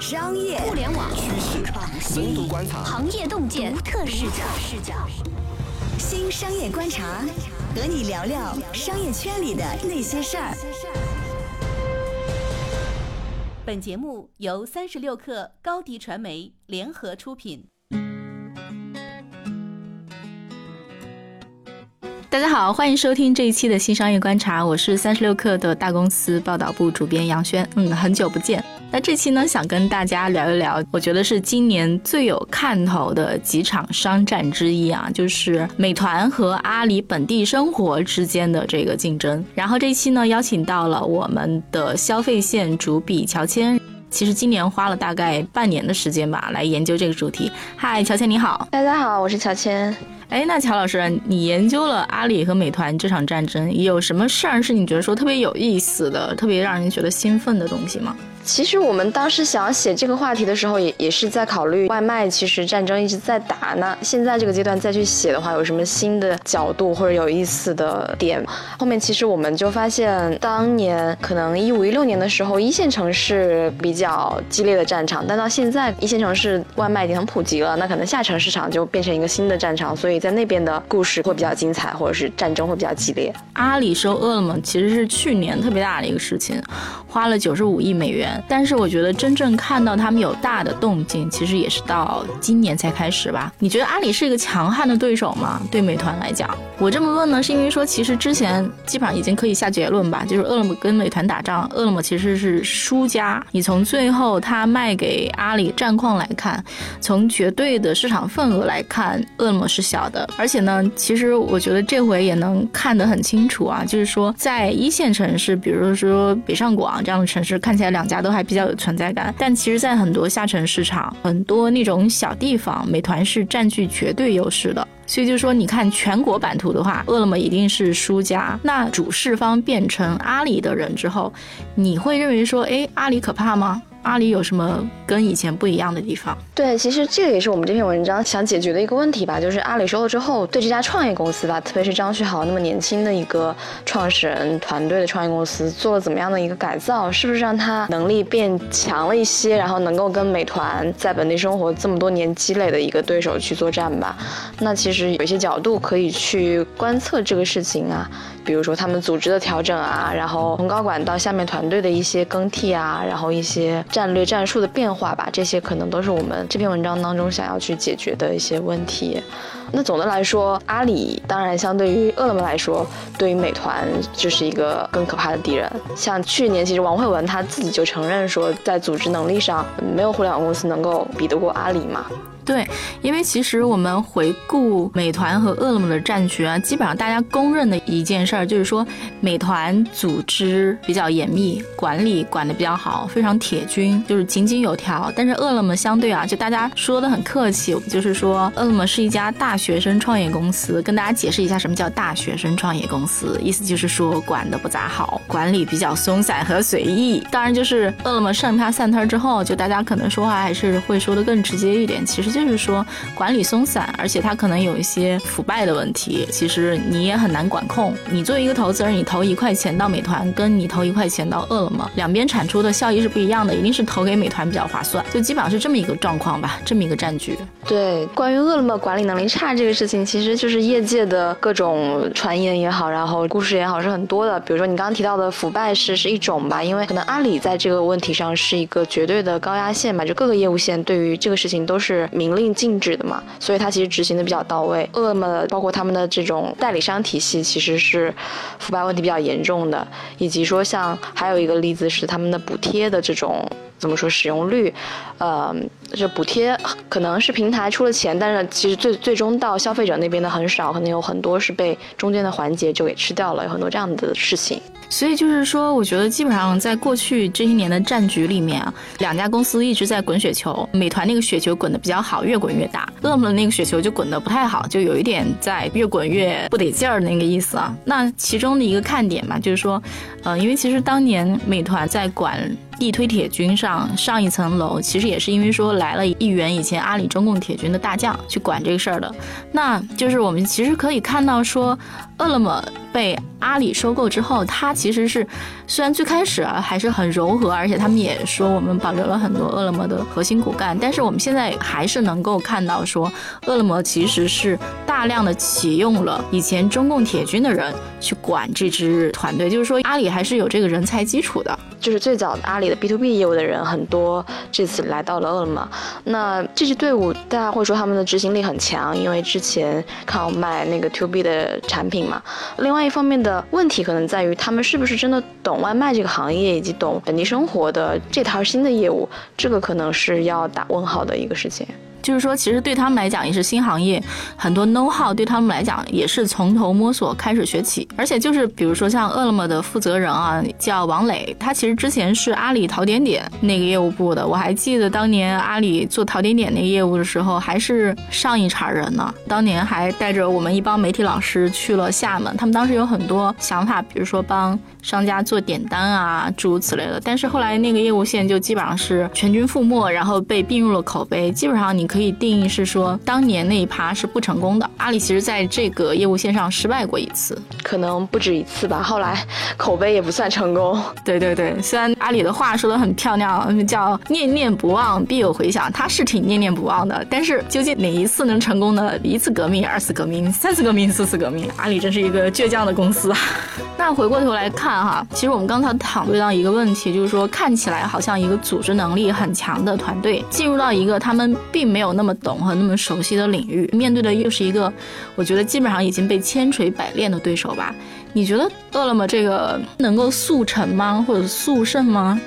商业、互联网、趋势、深度观察、行业洞见、独特视角。视角。新商业观察，和你聊聊商业圈里的那些事儿。本节目由三十六克高低传媒联合出品。大家好，欢迎收听这一期的新商业观察，我是三十六克的大公司报道部主编杨轩。嗯，很久不见。那这期呢，想跟大家聊一聊，我觉得是今年最有看头的几场商战之一啊，就是美团和阿里本地生活之间的这个竞争。然后这一期呢，邀请到了我们的消费线主笔乔迁。其实今年花了大概半年的时间吧，来研究这个主题。嗨，乔迁你好，大家好，我是乔迁。哎，那乔老师，你研究了阿里和美团这场战争，有什么事儿是你觉得说特别有意思的、特别让人觉得兴奋的东西吗？其实我们当时想要写这个话题的时候，也也是在考虑外卖。其实战争一直在打，那现在这个阶段再去写的话，有什么新的角度或者有意思的点？后面其实我们就发现，当年可能一五一六年的时候，一线城市比较激烈的战场，但到现在一线城市外卖已经很普及了，那可能下沉市场就变成一个新的战场，所以在那边的故事会比较精彩，或者是战争会比较激烈。阿里收饿了么其实是去年特别大的一个事情，花了九十五亿美元。但是我觉得真正看到他们有大的动静，其实也是到今年才开始吧。你觉得阿里是一个强悍的对手吗？对美团来讲，我这么问呢，是因为说其实之前基本上已经可以下结论吧，就是饿了么跟美团打仗，饿了么其实是输家。你从最后它卖给阿里战况来看，从绝对的市场份额来看，饿了么是小的。而且呢，其实我觉得这回也能看得很清楚啊，就是说在一线城市，比如说北上广这样的城市，看起来两家。都还比较有存在感，但其实，在很多下沉市场，很多那种小地方，美团是占据绝对优势的。所以就说，你看全国版图的话，饿了么一定是输家。那主事方变成阿里的人之后，你会认为说，哎，阿里可怕吗？阿里有什么跟以前不一样的地方？对，其实这个也是我们这篇文章想解决的一个问题吧，就是阿里收了之后，对这家创业公司吧，特别是张旭豪那么年轻的一个创始人团队的创业公司，做了怎么样的一个改造？是不是让他能力变强了一些，然后能够跟美团在本地生活这么多年积累的一个对手去作战吧？那其实有一些角度可以去观测这个事情啊，比如说他们组织的调整啊，然后从高管到下面团队的一些更替啊，然后一些。战略战术的变化吧，这些可能都是我们这篇文章当中想要去解决的一些问题。那总的来说，阿里当然相对于饿了么来说，对于美团就是一个更可怕的敌人。像去年，其实王慧文他自己就承认说，在组织能力上，没有互联网公司能够比得过阿里嘛。对，因为其实我们回顾美团和饿了么的战局啊，基本上大家公认的一件事儿就是说，美团组织比较严密，管理管得比较好，非常铁军，就是井井有条。但是饿了么相对啊，就大家说的很客气，就是说饿了么是一家大学生创业公司。跟大家解释一下什么叫大学生创业公司，意思就是说管得不咋好，管理比较松散和随意。当然就是饿了么上它散摊之后，就大家可能说话还是会说的更直接一点，其实就。是说管理松散，而且它可能有一些腐败的问题，其实你也很难管控。你作为一个投资人，你投一块钱到美团，跟你投一块钱到饿了么，两边产出的效益是不一样的，一定是投给美团比较划算。就基本上是这么一个状况吧，这么一个战局。对，关于饿了么管理能力差这个事情，其实就是业界的各种传言也好，然后故事也好是很多的。比如说你刚刚提到的腐败是是一种吧，因为可能阿里在这个问题上是一个绝对的高压线吧，就各个业务线对于这个事情都是明。令禁止的嘛，所以它其实执行的比较到位。饿了么包括他们的这种代理商体系，其实是腐败问题比较严重的。以及说像还有一个例子是他们的补贴的这种怎么说使用率，呃，这补贴可能是平台出了钱，但是其实最最终到消费者那边的很少，可能有很多是被中间的环节就给吃掉了，有很多这样的事情。所以就是说，我觉得基本上在过去这些年的战局里面啊，两家公司一直在滚雪球。美团那个雪球滚得比较好，越滚越大；饿了么那个雪球就滚得不太好，就有一点在越滚越不得劲儿那个意思啊。那其中的一个看点嘛，就是说，呃，因为其实当年美团在管。地推铁军上上一层楼，其实也是因为说来了一员以前阿里中共铁军的大将去管这个事儿的。那就是我们其实可以看到说，饿了么被阿里收购之后，它其实是虽然最开始啊还是很柔和，而且他们也说我们保留了很多饿了么的核心骨干，但是我们现在还是能够看到说，饿了么其实是大量的启用了以前中共铁军的人去管这支团队，就是说阿里还是有这个人才基础的。就是最早阿里的 B to B 业务的人很多，这次来到了饿了么。那这支队伍大家会说他们的执行力很强，因为之前靠卖那个 To B 的产品嘛。另外一方面的问题可能在于他们是不是真的懂外卖这个行业以及懂本地生活的这套新的业务，这个可能是要打问号的一个事情。就是说，其实对他们来讲也是新行业，很多 know how 对他们来讲也是从头摸索开始学起。而且就是比如说像饿了么的负责人啊，叫王磊，他其实之前是阿里淘点点那个业务部的。我还记得当年阿里做淘点点那个业务的时候，还是上一茬人呢。当年还带着我们一帮媒体老师去了厦门，他们当时有很多想法，比如说帮商家做点单啊，诸如此类的。但是后来那个业务线就基本上是全军覆没，然后被并入了口碑。基本上你。可以定义是说，当年那一趴是不成功的。阿里其实在这个业务线上失败过一次，可能不止一次吧。后来口碑也不算成功。对对对，虽然阿里的话说的很漂亮，叫念念不忘必有回响，他是挺念念不忘的。但是究竟哪一次能成功呢？一次革命，二次革命，三次革命，四次革命，阿里真是一个倔强的公司啊。那回过头来看哈，其实我们刚才讨论到一个问题，就是说看起来好像一个组织能力很强的团队，进入到一个他们并没有。没有那么懂和那么熟悉的领域，面对的又是一个我觉得基本上已经被千锤百炼的对手吧？你觉得饿了么这个能够速成吗？或者速胜吗？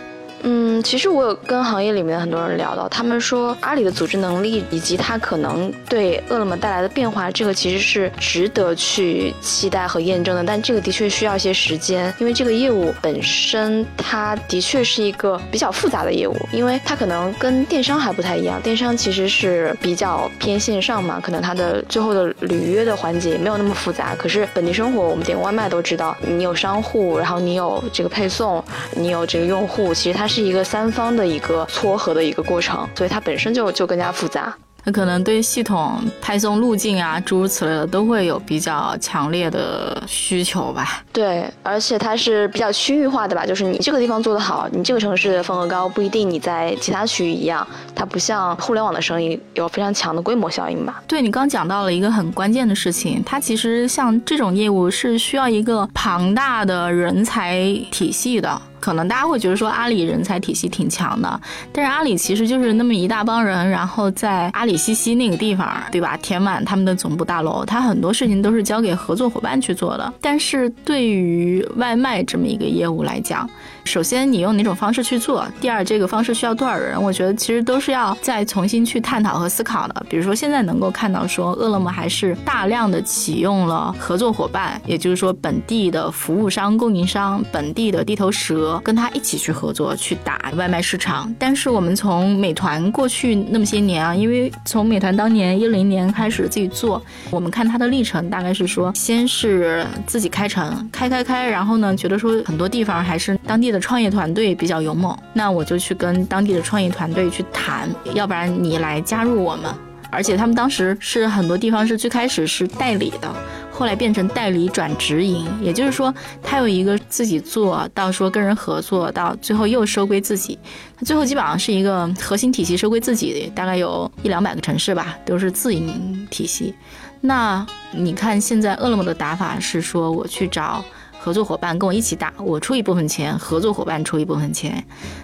嗯，其实我有跟行业里面的很多人聊到，他们说阿里的组织能力以及它可能对饿了么带来的变化，这个其实是值得去期待和验证的。但这个的确需要一些时间，因为这个业务本身它的确是一个比较复杂的业务，因为它可能跟电商还不太一样。电商其实是比较偏线上嘛，可能它的最后的履约的环节也没有那么复杂。可是本地生活，我们点外卖都知道，你有商户，然后你有这个配送，你有这个用户，其实它是。一个三方的一个撮合的一个过程，所以它本身就就更加复杂。那可能对系统派送路径啊，诸如此类的，都会有比较强烈的需求吧。对，而且它是比较区域化的吧，就是你这个地方做得好，你这个城市的份额高，不一定你在其他区域一样。它不像互联网的生意有非常强的规模效应吧？对你刚讲到了一个很关键的事情，它其实像这种业务是需要一个庞大的人才体系的。可能大家会觉得说阿里人才体系挺强的，但是阿里其实就是那么一大帮人，然后在阿里西西那个地方，对吧？填满他们的总部大楼，他很多事情都是交给合作伙伴去做的。但是对于外卖这么一个业务来讲，首先，你用哪种方式去做？第二，这个方式需要多少人？我觉得其实都是要再重新去探讨和思考的。比如说，现在能够看到说，饿了么还是大量的启用了合作伙伴，也就是说，本地的服务商、供应商、本地的地头蛇，跟他一起去合作去打外卖市场。但是我们从美团过去那么些年啊，因为从美团当年一零年开始自己做，我们看它的历程大概是说，先是自己开城，开开开，然后呢，觉得说很多地方还是当地。的创业团队比较勇猛，那我就去跟当地的创业团队去谈，要不然你来加入我们。而且他们当时是很多地方是最开始是代理的，后来变成代理转直营，也就是说他有一个自己做到说跟人合作，到最后又收归自己。他最后基本上是一个核心体系收归自己，大概有一两百个城市吧，都是自营体系。那你看现在饿了么的打法是说我去找。合作伙伴跟我一起打，我出一部分钱，合作伙伴出一部分钱，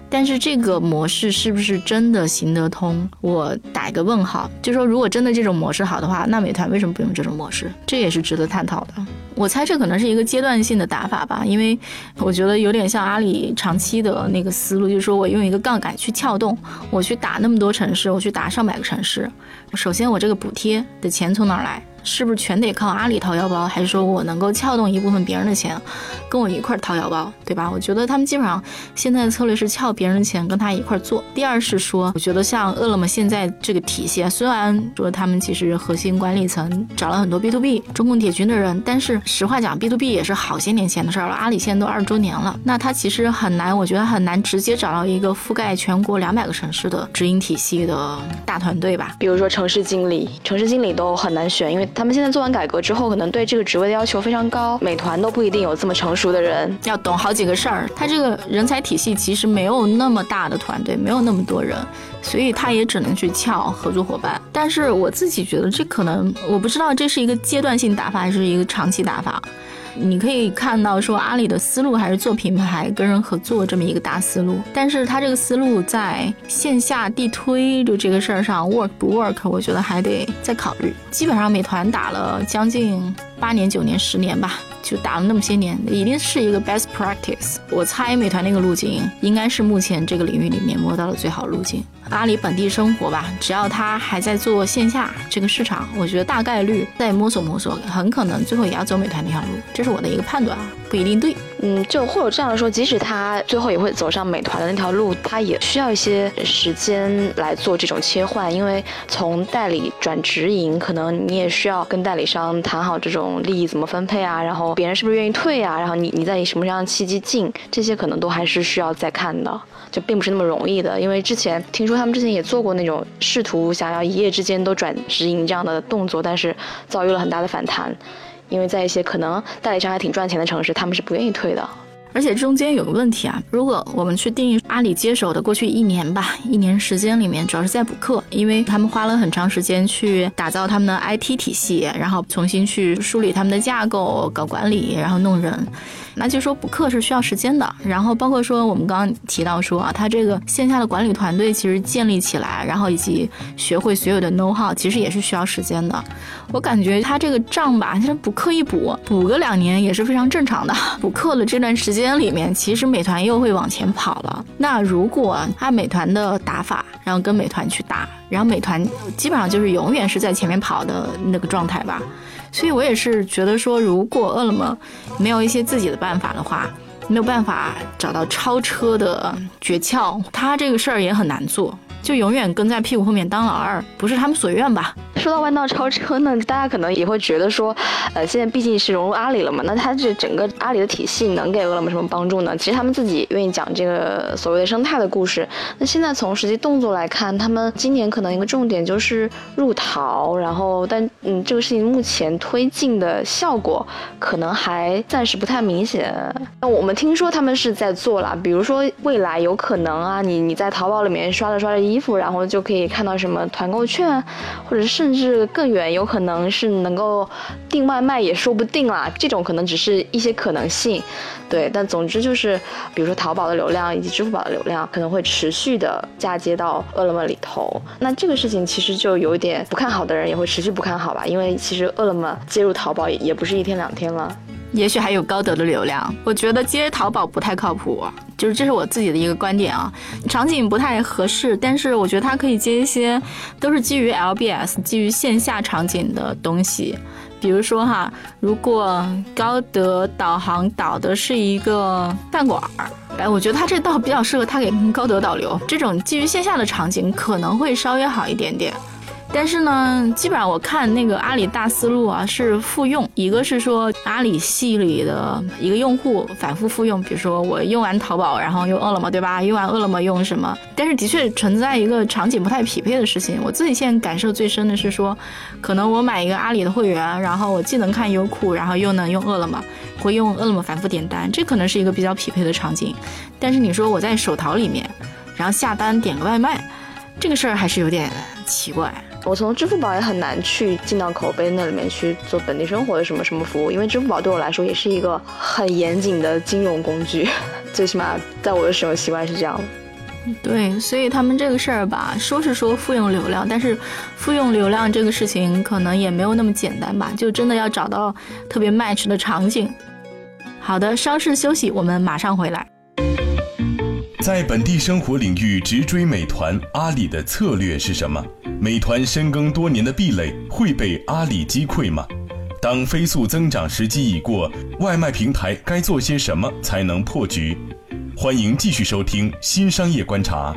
但是这个模式是不是真的行得通？我打一个问号。就说如果真的这种模式好的话，那美团为什么不用这种模式？这也是值得探讨的。我猜这可能是一个阶段性的打法吧，因为我觉得有点像阿里长期的那个思路，就是说我用一个杠杆去撬动，我去打那么多城市，我去打上百个城市。首先我这个补贴的钱从哪儿来？是不是全得靠阿里掏腰包，还是说我能够撬动一部分别人的钱，跟我一块掏腰包，对吧？我觉得他们基本上现在的策略是撬别人的钱，跟他一块做。第二是说，我觉得像饿了么现在这个体系，虽然说他们其实核心管理层找了很多 B to B 中共铁军的人，但是实话讲，B to B 也是好些年前的事儿了。阿里现在都二十周年了，那他其实很难，我觉得很难直接找到一个覆盖全国两百个城市的直营体系的大团队吧。比如说城市经理，城市经理都很难选，因为他们现在做完改革之后，可能对这个职位的要求非常高。美团都不一定有这么成熟的人，要懂好几个事儿。他这个人才体系其实没有那么大的团队，没有那么多人，所以他也只能去撬合作伙伴。但是我自己觉得，这可能我不知道这是一个阶段性打法还是一个长期打法。你可以看到，说阿里的思路还是做品牌、跟人合作这么一个大思路，但是他这个思路在线下地推就这个事儿上 work 不 work，我觉得还得再考虑。基本上美团打了将近八年、九年、十年吧。就打了那么些年，一定是一个 best practice。我猜美团那个路径应该是目前这个领域里面摸到的最好路径。阿里本地生活吧，只要他还在做线下这个市场，我觉得大概率再摸索摸索，很可能最后也要走美团那条路。这是我的一个判断啊，不一定对。嗯，就或者这样说，即使他最后也会走上美团的那条路，他也需要一些时间来做这种切换，因为从代理转直营，可能你也需要跟代理商谈好这种利益怎么分配啊，然后别人是不是愿意退啊，然后你你在以什么样的契机进，这些可能都还是需要再看的，就并不是那么容易的。因为之前听说他们之前也做过那种试图想要一夜之间都转直营这样的动作，但是遭遇了很大的反弹，因为在一些可能代理商还挺赚钱的城市，他们是不愿意退的。而且中间有个问题啊，如果我们去定义阿里接手的过去一年吧，一年时间里面主要是在补课，因为他们花了很长时间去打造他们的 IT 体系，然后重新去梳理他们的架构、搞管理，然后弄人。那就说补课是需要时间的，然后包括说我们刚刚提到说啊，他这个线下的管理团队其实建立起来，然后以及学会所有的 know how，其实也是需要时间的。我感觉他这个账吧，其实补课一补，补个两年也是非常正常的。补课的这段时间里面，其实美团又会往前跑了。那如果按美团的打法，然后跟美团去打，然后美团基本上就是永远是在前面跑的那个状态吧。所以我也是觉得说，如果饿了么没有一些自己的办法的话，没有办法找到超车的诀窍，它这个事儿也很难做。就永远跟在屁股后面当老二，不是他们所愿吧？说到弯道超车呢，大家可能也会觉得说，呃，现在毕竟是融入阿里了嘛，那它这整个阿里的体系能给饿了么什么帮助呢？其实他们自己愿意讲这个所谓的生态的故事。那现在从实际动作来看，他们今年可能一个重点就是入淘，然后但嗯，这个事情目前推进的效果可能还暂时不太明显。那我们听说他们是在做了，比如说未来有可能啊，你你在淘宝里面刷着刷着衣服，然后就可以看到什么团购券，或者甚至更远，有可能是能够订外卖也说不定啦。这种可能只是一些可能性，对。但总之就是，比如说淘宝的流量以及支付宝的流量可能会持续的嫁接到饿了么里头。那这个事情其实就有点不看好的人也会持续不看好吧，因为其实饿了么接入淘宝也也不是一天两天了。也许还有高德的流量，我觉得接淘宝不太靠谱，就是这是我自己的一个观点啊，场景不太合适，但是我觉得它可以接一些都是基于 LBS、基于线下场景的东西，比如说哈，如果高德导航导的是一个饭馆儿，哎，我觉得它这倒比较适合它给高德导流，这种基于线下的场景可能会稍微好一点点。但是呢，基本上我看那个阿里大思路啊是复用，一个是说阿里系里的一个用户反复复用，比如说我用完淘宝，然后用饿了么，对吧？用完饿了么用什么？但是的确存在一个场景不太匹配的事情。我自己现在感受最深的是说，可能我买一个阿里的会员，然后我既能看优酷，然后又能用饿了么，会用饿了么反复点单，这可能是一个比较匹配的场景。但是你说我在手淘里面，然后下单点个外卖，这个事儿还是有点奇怪。我从支付宝也很难去进到口碑那里面去做本地生活的什么什么服务，因为支付宝对我来说也是一个很严谨的金融工具，最起码在我的使用习惯是这样。对，所以他们这个事儿吧，说是说复用流量，但是复用流量这个事情可能也没有那么简单吧，就真的要找到特别 match 的场景。好的，稍事休息，我们马上回来。在本地生活领域直追美团、阿里的策略是什么？美团深耕多年的壁垒会被阿里击溃吗？当飞速增长时机已过，外卖平台该做些什么才能破局？欢迎继续收听《新商业观察》。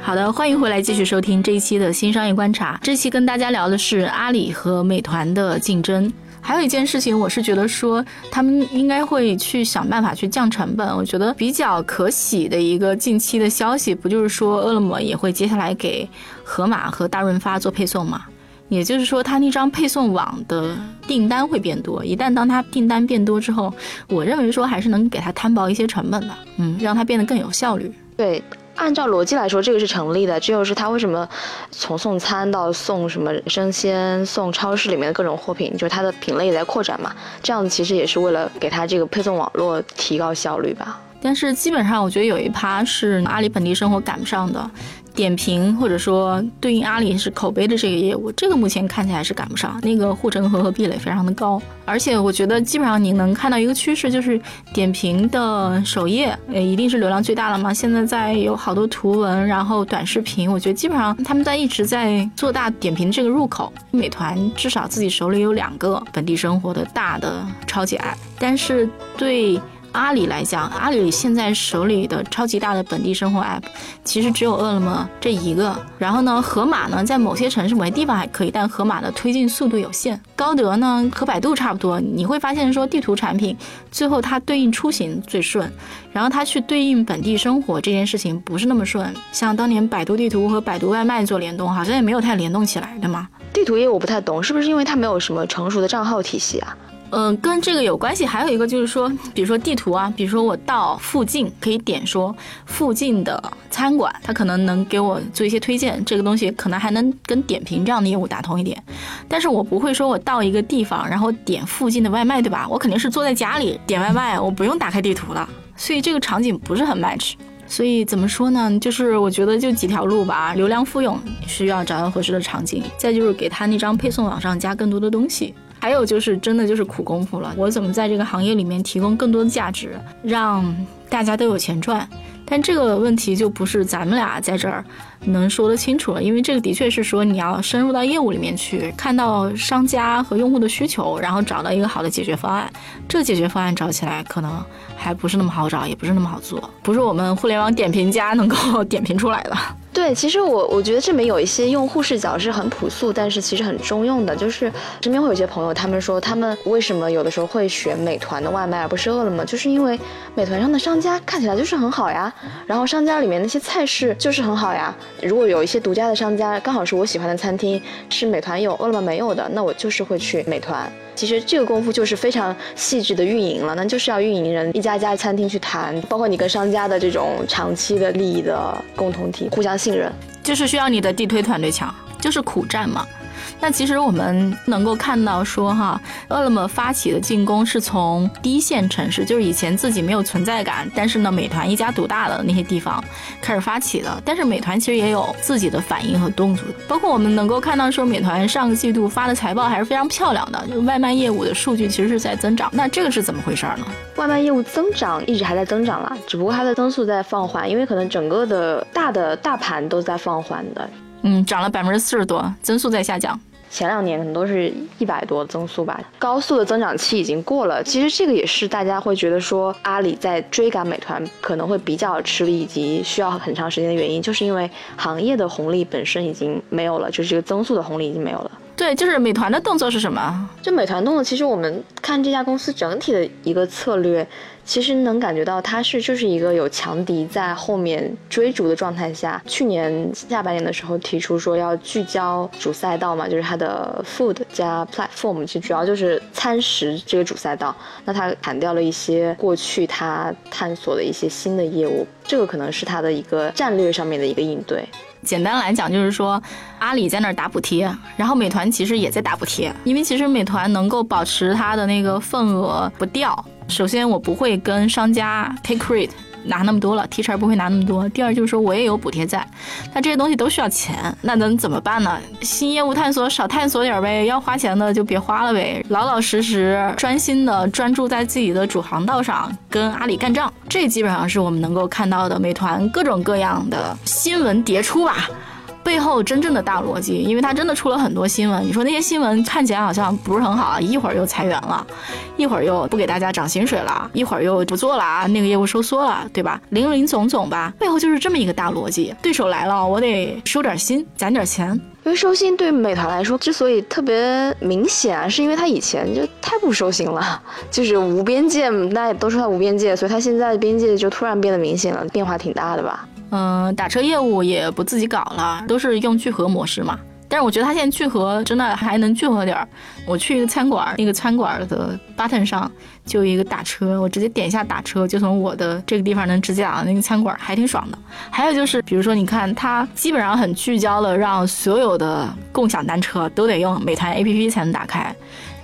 好的，欢迎回来继续收听这一期的新商业观察。这期跟大家聊的是阿里和美团的竞争。还有一件事情，我是觉得说他们应该会去想办法去降成本。我觉得比较可喜的一个近期的消息，不就是说饿了么也会接下来给盒马和大润发做配送嘛？也就是说，它那张配送网的订单会变多。一旦当它订单变多之后，我认为说还是能给它摊薄一些成本的，嗯，让它变得更有效率。对。按照逻辑来说，这个是成立的。这就是他为什么从送餐到送什么生鲜、送超市里面的各种货品，就是它的品类也在扩展嘛。这样子其实也是为了给它这个配送网络提高效率吧。但是基本上，我觉得有一趴是阿里本地生活赶不上的。点评或者说对应阿里是口碑的这个业务，这个目前看起来是赶不上，那个护城河和壁垒非常的高，而且我觉得基本上你能看到一个趋势，就是点评的首页，呃，一定是流量最大了嘛。现在在有好多图文，然后短视频，我觉得基本上他们在一直在做大点评这个入口。美团至少自己手里有两个本地生活的大的超级 app，但是对。阿里来讲，阿里现在手里的超级大的本地生活 app，其实只有饿了么这一个。然后呢，盒马呢，在某些城市、某些地方还可以，但盒马的推进速度有限。高德呢，和百度差不多。你会发现说，地图产品最后它对应出行最顺，然后它去对应本地生活这件事情不是那么顺。像当年百度地图和百度外卖做联动，好像也没有太联动起来，对吗？地图业务我不太懂，是不是因为它没有什么成熟的账号体系啊？嗯，跟这个有关系。还有一个就是说，比如说地图啊，比如说我到附近可以点说附近的餐馆，它可能能给我做一些推荐。这个东西可能还能跟点评这样的业务打通一点。但是我不会说我到一个地方，然后点附近的外卖，对吧？我肯定是坐在家里点外卖，我不用打开地图了。所以这个场景不是很 match。所以怎么说呢？就是我觉得就几条路吧。流量复用需要找到合适的场景，再就是给他那张配送网上加更多的东西。还有就是，真的就是苦功夫了。我怎么在这个行业里面提供更多的价值，让大家都有钱赚？但这个问题就不是咱们俩在这儿能说得清楚了，因为这个的确是说你要深入到业务里面去，看到商家和用户的需求，然后找到一个好的解决方案。这解决方案找起来可能还不是那么好找，也不是那么好做，不是我们互联网点评家能够 点评出来的。对，其实我我觉得这里面有一些用户视角是很朴素，但是其实很中用的。就是身边会有一些朋友，他们说他们为什么有的时候会选美团的外卖而不是饿了么，就是因为美团上的商家看起来就是很好呀，然后商家里面那些菜式就是很好呀。如果有一些独家的商家刚好是我喜欢的餐厅，是美团有饿了么没有的，那我就是会去美团。其实这个功夫就是非常细致的运营了，那就是要运营人一家家餐厅去谈，包括你跟商家的这种长期的利益的共同体，互相信任，就是需要你的地推团队强，就是苦战嘛。那其实我们能够看到说哈，饿了么发起的进攻是从第一线城市，就是以前自己没有存在感，但是呢美团一家独大的那些地方开始发起的。但是美团其实也有自己的反应和动作，包括我们能够看到说美团上个季度发的财报还是非常漂亮的，就是外卖业务的数据其实是在增长。那这个是怎么回事呢？外卖业务增长一直还在增长啦，只不过它的增速在放缓，因为可能整个的大的大盘都在放缓的。嗯，涨了百分之四十多，增速在下降。前两年可能都是一百多增速吧，高速的增长期已经过了。其实这个也是大家会觉得说阿里在追赶美团可能会比较吃力，以及需要很长时间的原因，就是因为行业的红利本身已经没有了，就是这个增速的红利已经没有了。对，就是美团的动作是什么？就美团动作，其实我们看这家公司整体的一个策略。其实能感觉到它是就是一个有强敌在后面追逐的状态下，去年下半年的时候提出说要聚焦主赛道嘛，就是它的 food 加 platform，其实主要就是餐食这个主赛道。那它砍掉了一些过去它探索的一些新的业务，这个可能是它的一个战略上面的一个应对。简单来讲，就是说阿里在那儿打补贴，然后美团其实也在打补贴，因为其实美团能够保持它的那个份额不掉。首先，我不会跟商家 take rate。拿那么多了，提成不会拿那么多。第二就是说我也有补贴在，那这些东西都需要钱，那能怎么办呢？新业务探索少探索点呗，要花钱的就别花了呗，老老实实专心的专注在自己的主航道上，跟阿里干仗。这基本上是我们能够看到的美团各种各样的新闻迭出吧。背后真正的大逻辑，因为它真的出了很多新闻。你说那些新闻看起来好像不是很好，一会儿又裁员了，一会儿又不给大家涨薪水了，一会儿又不做了啊，那个业务收缩了，对吧？零零总总吧，背后就是这么一个大逻辑。对手来了，我得收点心，攒点钱。因为收心对美团来说之所以特别明显，是因为它以前就太不收心了，就是无边界，大家都说它无边界，所以它现在边界就突然变得明显了，变化挺大的吧。嗯，打车业务也不自己搞了，都是用聚合模式嘛。但是我觉得他现在聚合真的还能聚合点儿。我去一个餐馆，那个餐馆的 button 上就有一个打车，我直接点一下打车，就从我的这个地方能直接打到那个餐馆，还挺爽的。还有就是，比如说你看，它基本上很聚焦的，让所有的共享单车都得用美团 APP 才能打开。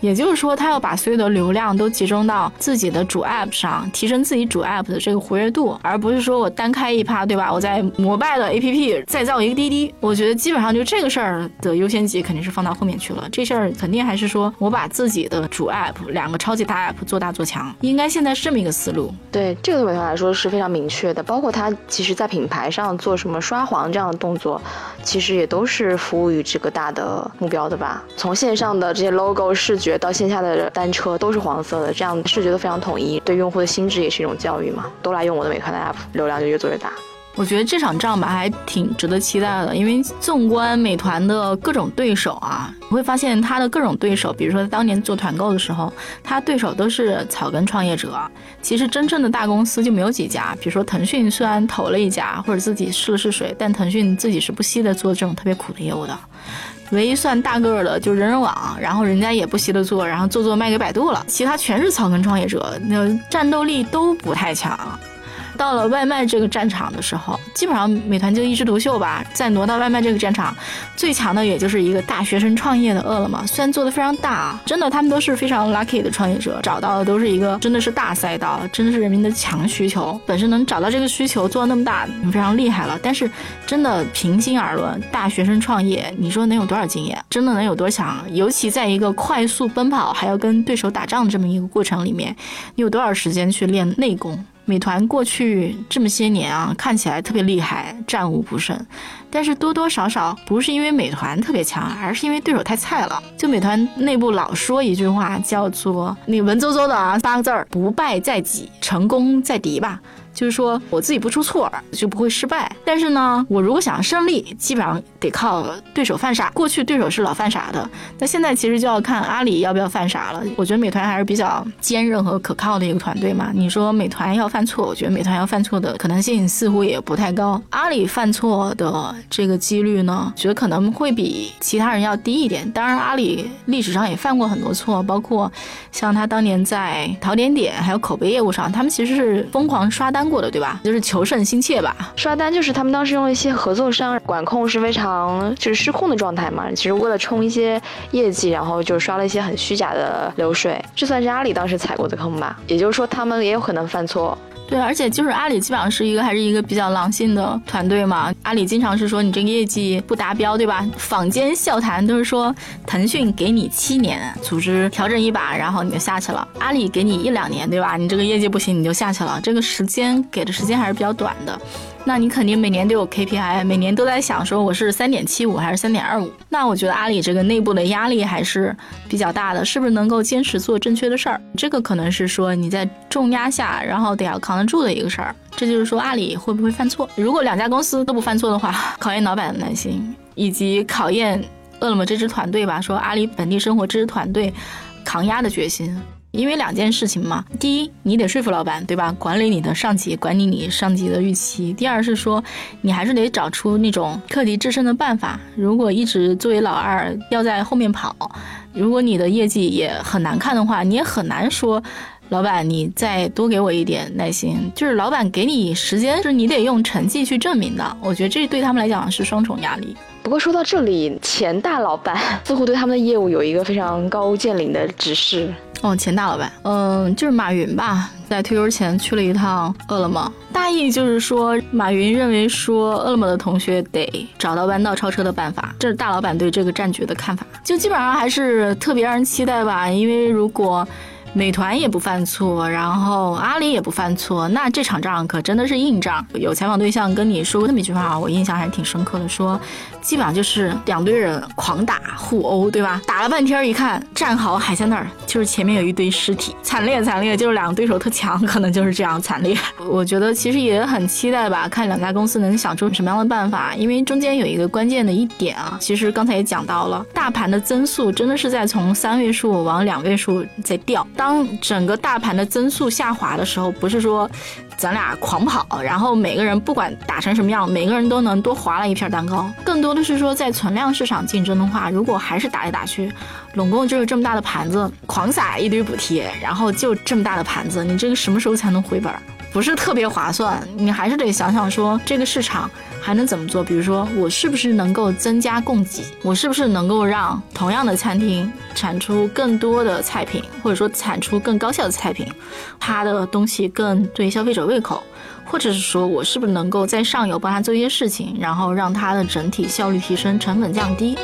也就是说，他要把所有的流量都集中到自己的主 app 上，提升自己主 app 的这个活跃度，而不是说我单开一趴，对吧？我在摩拜的 app 再造一个滴滴，我觉得基本上就这个事儿的优先级肯定是放到后面去了。这事儿肯定还是说我把自己的主 app 两个超级大 app 做大做强，应该现在是这么一个思路。对，这个对美团来说是非常明确的，包括它其实在品牌上做什么刷黄这样的动作，其实也都是服务于这个大的目标的吧？从线上的这些 logo 视觉。到线下的单车都是黄色的，这样视觉都非常统一，对用户的心智也是一种教育嘛。都来用我的美团的 app，流量就越做越大。我觉得这场仗吧还挺值得期待的，因为纵观美团的各种对手啊，你会发现它的各种对手，比如说当年做团购的时候，它对手都是草根创业者。其实真正的大公司就没有几家，比如说腾讯虽然投了一家或者自己试了试水，但腾讯自己是不惜的做这种特别苦的业务的。唯一算大个儿的就人人网，然后人家也不稀得做，然后做做卖给百度了，其他全是草根创业者，那战斗力都不太强。到了外卖这个战场的时候，基本上美团就一枝独秀吧。再挪到外卖这个战场，最强的也就是一个大学生创业的饿了么，虽然做的非常大，真的他们都是非常 lucky 的创业者，找到的都是一个真的是大赛道，真的是人民的强需求。本身能找到这个需求做那么大，非常厉害了。但是真的平心而论，大学生创业，你说能有多少经验？真的能有多强？尤其在一个快速奔跑还要跟对手打仗这么一个过程里面，你有多少时间去练内功？美团过去这么些年啊，看起来特别厉害，战无不胜。但是多多少少不是因为美团特别强，而是因为对手太菜了。就美团内部老说一句话，叫做“你文绉绉的啊八个字儿：不败在己，成功在敌”吧。就是说我自己不出错就不会失败，但是呢，我如果想要胜利，基本上得靠对手犯傻。过去对手是老犯傻的，那现在其实就要看阿里要不要犯傻了。我觉得美团还是比较坚韧和可靠的一个团队嘛。你说美团要犯错，我觉得美团要犯错的可能性似乎也不太高。阿里犯错的这个几率呢，觉得可能会比其他人要低一点。当然，阿里历史上也犯过很多错，包括像他当年在淘点点还有口碑业务上，他们其实是疯狂刷单。过的对吧？就是求胜心切吧。刷单就是他们当时用一些合作商，管控是非常就是失控的状态嘛。其实为了冲一些业绩，然后就刷了一些很虚假的流水，这算是阿里当时踩过的坑吧。也就是说，他们也有可能犯错。对，而且就是阿里基本上是一个还是一个比较狼性的团队嘛。阿里经常是说你这个业绩不达标，对吧？坊间笑谈都是说腾讯给你七年组织调整一把，然后你就下去了。阿里给你一两年，对吧？你这个业绩不行，你就下去了。这个时间给的时间还是比较短的。那你肯定每年都有 KPI，每年都在想说我是三点七五还是三点二五。那我觉得阿里这个内部的压力还是比较大的，是不是能够坚持做正确的事儿？这个可能是说你在重压下，然后得要扛得住的一个事儿。这就是说阿里会不会犯错？如果两家公司都不犯错的话，考验老板的耐心，以及考验饿了么这支团队吧，说阿里本地生活这支团队扛压的决心。因为两件事情嘛，第一，你得说服老板，对吧？管理你的上级，管理你上级的预期。第二是说，你还是得找出那种克敌制胜的办法。如果一直作为老二要在后面跑，如果你的业绩也很难看的话，你也很难说，老板你再多给我一点耐心。就是老板给你时间，是你得用成绩去证明的。我觉得这对他们来讲是双重压力。不过说到这里，前大老板似乎对他们的业务有一个非常高见领的指示。哦，前大老板，嗯，就是马云吧，在退休前去了一趟饿了么，大意就是说，马云认为说，饿了么的同学得找到弯道超车的办法，这是大老板对这个战局的看法，就基本上还是特别让人期待吧，因为如果。美团也不犯错，然后阿里也不犯错，那这场仗可真的是硬仗。有采访对象跟你说过那么一句话，我印象还是挺深刻的，说基本上就是两堆人狂打互殴，对吧？打了半天，一看战壕还在那儿，就是前面有一堆尸体，惨烈惨烈，就是两个对手特强，可能就是这样惨烈。我觉得其实也很期待吧，看两家公司能想出什么样的办法，因为中间有一个关键的一点啊，其实刚才也讲到了，大盘的增速真的是在从三位数往两位数在掉。当整个大盘的增速下滑的时候，不是说咱俩狂跑，然后每个人不管打成什么样，每个人都能多划了一片蛋糕。更多的是说，在存量市场竞争的话，如果还是打来打去，拢共就是这么大的盘子，狂撒一堆补贴，然后就这么大的盘子，你这个什么时候才能回本？不是特别划算，你还是得想想说这个市场还能怎么做。比如说，我是不是能够增加供给？我是不是能够让同样的餐厅产出更多的菜品，或者说产出更高效的菜品，它的东西更对消费者胃口？或者是说我是不是能够在上游帮他做一些事情，然后让他的整体效率提升，成本降低？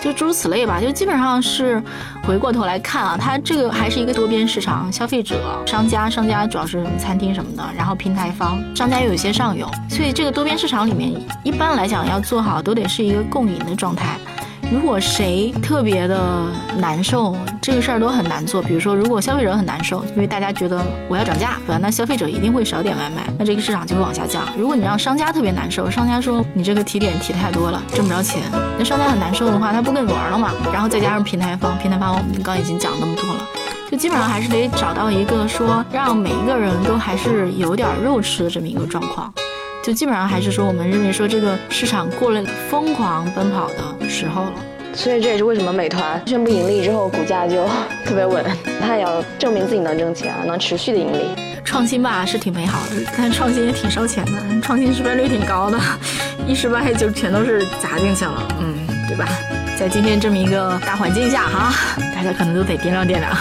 就诸如此类吧，就基本上是回过头来看啊，它这个还是一个多边市场，消费者、商家，商家主要是餐厅什么的，然后平台方，商家又有些上游，所以这个多边市场里面，一般来讲要做好，都得是一个共赢的状态。如果谁特别的难受，这个事儿都很难做。比如说，如果消费者很难受，因为大家觉得我要涨价，对吧？那消费者一定会少点外卖，那这个市场就会往下降。如果你让商家特别难受，商家说你这个提点提太多了，挣不着钱，那商家很难受的话，他不跟你玩了嘛？然后再加上平台方，平台方我们刚已经讲那么多了，就基本上还是得找到一个说让每一个人都还是有点肉吃的这么一个状况。就基本上还是说，我们认为说这个市场过了疯狂奔跑的时候了，所以这也是为什么美团宣布盈利之后，股价就特别稳。它也要证明自己能挣钱啊，能持续的盈利。创新吧是挺美好的，但创新也挺烧钱的，创新失败率挺高的，一失败就全都是砸进去了，嗯，对吧？在今天这么一个大环境下哈，大家可能都得掂量掂量。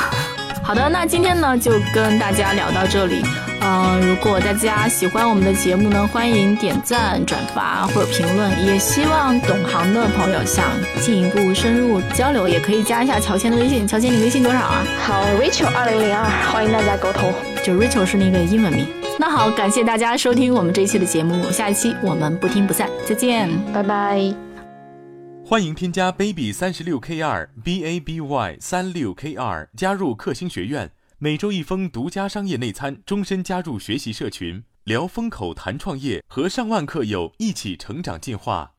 好的，那今天呢就跟大家聊到这里。嗯，如果大家喜欢我们的节目呢，欢迎点赞、转发或者评论。也希望懂行的朋友想进一步深入交流，也可以加一下乔迁的微信。乔迁，你微信多少啊？好，Rachel 二零零二，欢迎大家沟通。就 Rachel 是那个英文名。那好，感谢大家收听我们这一期的节目，下一期我们不听不散，再见，拜拜。欢迎添加 baby 三十六 k 二 b a b y 三六 k 二加入克星学院，每周一封独家商业内参，终身加入学习社群，聊风口谈创业，和上万课友一起成长进化。